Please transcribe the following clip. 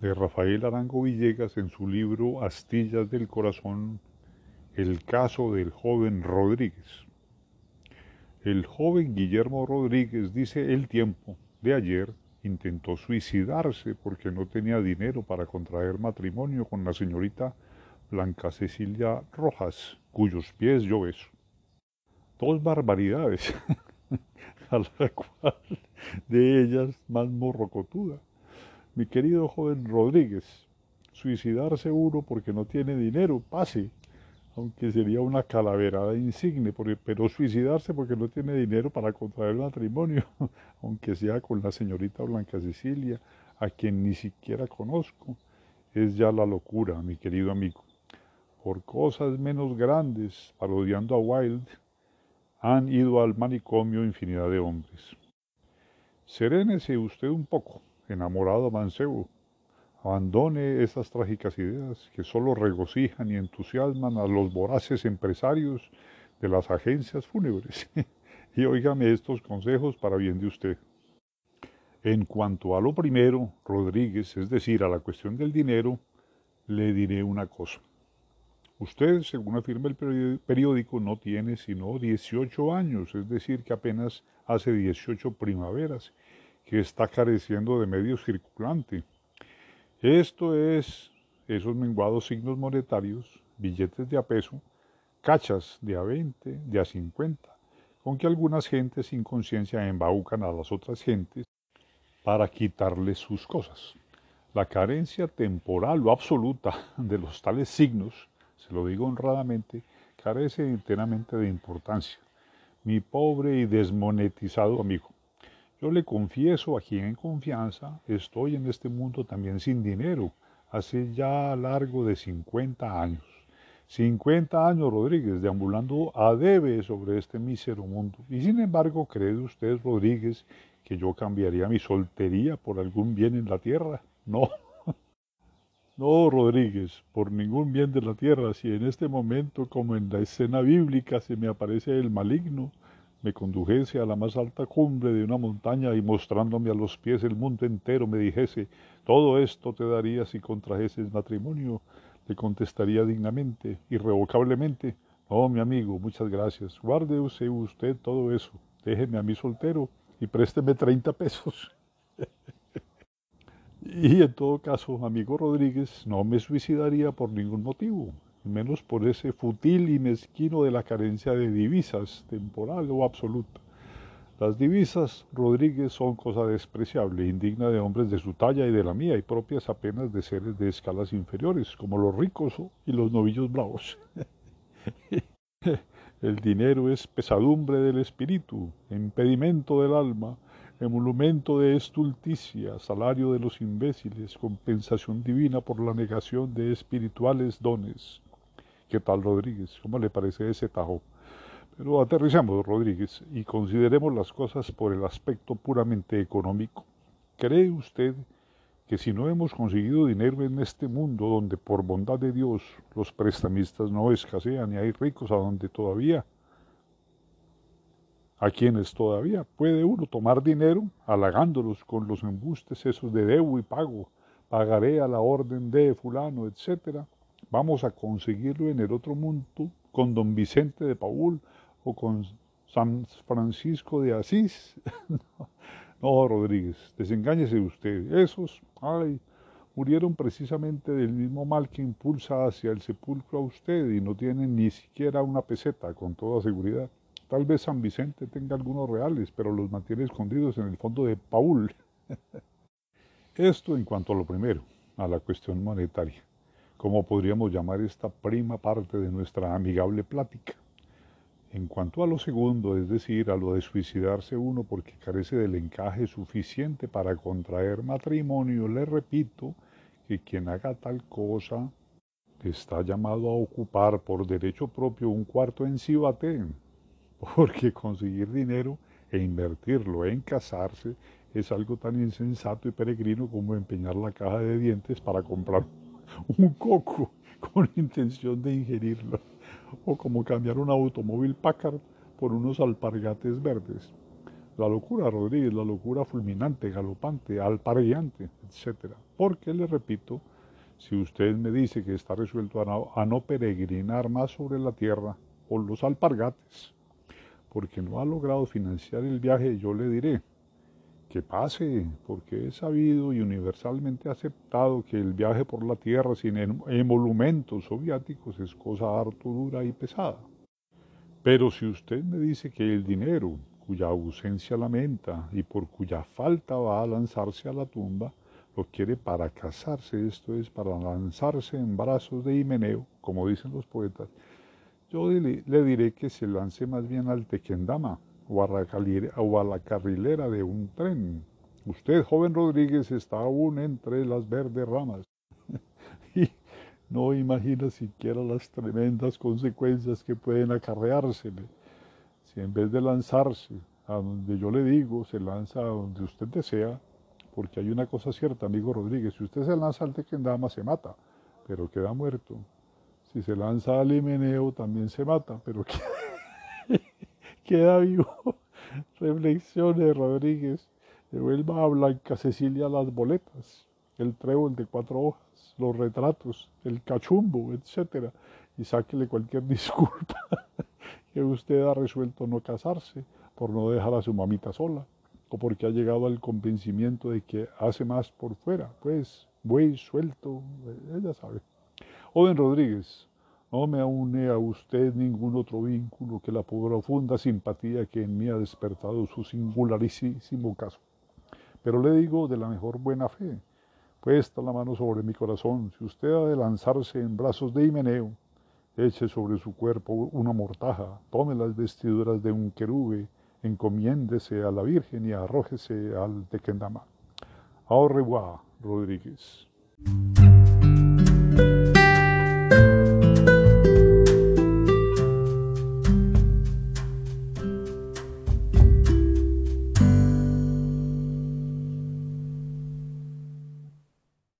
de Rafael Arango Villegas en su libro Astillas del Corazón, el caso del joven Rodríguez. El joven Guillermo Rodríguez, dice el tiempo de ayer, intentó suicidarse porque no tenía dinero para contraer matrimonio con la señorita Blanca Cecilia Rojas, cuyos pies yo beso. Dos barbaridades, a la cual de ellas más morrocotuda. Mi querido joven Rodríguez, suicidarse uno porque no tiene dinero, pase, aunque sería una calaverada insigne, pero suicidarse porque no tiene dinero para contraer matrimonio, aunque sea con la señorita Blanca Cecilia, a quien ni siquiera conozco, es ya la locura, mi querido amigo. Por cosas menos grandes, parodiando a Wilde, han ido al manicomio infinidad de hombres. Serénese usted un poco, enamorado mancebo, Abandone esas trágicas ideas que solo regocijan y entusiasman a los voraces empresarios de las agencias fúnebres. y óigame estos consejos para bien de usted. En cuanto a lo primero, Rodríguez, es decir, a la cuestión del dinero, le diré una cosa. Usted, según afirma el periódico, no tiene sino 18 años, es decir, que apenas hace 18 primaveras, que está careciendo de medio circulante esto es esos menguados signos monetarios, billetes de a peso, cachas de a 20, de a 50, con que algunas gentes sin conciencia embaucan a las otras gentes para quitarles sus cosas. La carencia temporal o absoluta de los tales signos, se lo digo honradamente, carece enteramente de importancia. Mi pobre y desmonetizado amigo, yo le confieso aquí en confianza, estoy en este mundo también sin dinero, hace ya largo de 50 años. 50 años, Rodríguez, deambulando a debe sobre este mísero mundo. Y sin embargo, ¿cree usted, Rodríguez, que yo cambiaría mi soltería por algún bien en la tierra? No. No, Rodríguez, por ningún bien de la tierra, si en este momento, como en la escena bíblica, se me aparece el maligno, me condujese a la más alta cumbre de una montaña y mostrándome a los pies el mundo entero me dijese, todo esto te daría si contrajeses matrimonio, le contestaría dignamente, irrevocablemente, no, mi amigo, muchas gracias, guarde usted todo eso, déjeme a mí soltero y présteme 30 pesos. y en todo caso, amigo Rodríguez, no me suicidaría por ningún motivo menos por ese futil y mezquino de la carencia de divisas, temporal o absoluta. Las divisas, Rodríguez, son cosa despreciable, indigna de hombres de su talla y de la mía, y propias apenas de seres de escalas inferiores, como los ricos y los novillos bravos. El dinero es pesadumbre del espíritu, impedimento del alma, emolumento de estulticia, salario de los imbéciles, compensación divina por la negación de espirituales dones. ¿Qué tal Rodríguez? ¿Cómo le parece ese tajo? Pero aterricemos, Rodríguez, y consideremos las cosas por el aspecto puramente económico. ¿Cree usted que si no hemos conseguido dinero en este mundo donde por bondad de Dios los prestamistas no escasean y hay ricos a donde todavía, a quienes todavía puede uno tomar dinero halagándolos con los embustes esos de debo y pago, pagaré a la orden de fulano, etcétera, vamos a conseguirlo en el otro mundo con don Vicente de Paul o con San Francisco de Asís. no, Rodríguez, desengáñese usted. Esos, ay, murieron precisamente del mismo mal que impulsa hacia el sepulcro a usted y no tienen ni siquiera una peseta, con toda seguridad. Tal vez San Vicente tenga algunos reales, pero los mantiene escondidos en el fondo de Paul. Esto en cuanto a lo primero, a la cuestión monetaria como podríamos llamar esta prima parte de nuestra amigable plática. En cuanto a lo segundo, es decir, a lo de suicidarse uno porque carece del encaje suficiente para contraer matrimonio, le repito que quien haga tal cosa está llamado a ocupar por derecho propio un cuarto en Cibaté, porque conseguir dinero e invertirlo en casarse es algo tan insensato y peregrino como empeñar la caja de dientes para comprar un coco con intención de ingerirlo, o como cambiar un automóvil Packard por unos alpargates verdes. La locura, Rodríguez, la locura fulminante, galopante, alpareante, etc. Porque, le repito, si usted me dice que está resuelto a no, peregrinar más sobre la tierra o los alpargates, porque no ha logrado financiar el viaje, yo le diré que pase, porque he sabido y universalmente aceptado que el viaje por la tierra sin em-, emolumentos soviéticos es cosa harto dura y pesada. Pero si usted me dice que el dinero, cuya ausencia lamenta y por cuya falta va a lanzarse a la tumba, lo quiere para casarse, esto es, para lanzarse en brazos de Himeneo, como dicen los poetas, yo le diré que se lance más bien al Tequendama o a, la, carrilera de un tren. Usted, joven Rodríguez, está aún entre las verdes ramas y no imagina siquiera las tremendas consecuencias que pueden acarreársele si en vez de lanzarse a donde yo le digo, se lanza a donde usted desea, porque hay una cosa cierta, amigo Rodríguez, si usted se lanza al Tequendama se mata, pero queda muerto. Si se lanza al Himeneo también se mata, pero queda, vivo. Reflexiones, Rodríguez. Vuelva a Blanca Cecilia las boletas, el trébol de cuatro hojas, los retratos, el cachumbo, etcétera, y sáquele cualquier disculpa que usted ha resuelto no casarse por no dejar a su mamita sola o porque ha llegado al convencimiento de que hace más por fuera, pues, buey suelto, ella sabe. Oden Rodríguez, no me une a usted ningún otro vínculo que la profunda simpatía que en mí ha despertado su singularísimo caso. Pero le digo de la mejor buena fe, puesta la mano sobre mi corazón, si usted ha de lanzarse en brazos de Himeneo, eche sobre su cuerpo una mortaja, tome las vestiduras de un querube, encomiéndese a la Virgen y arrójese al Tequendama. Au revoir, Rodríguez.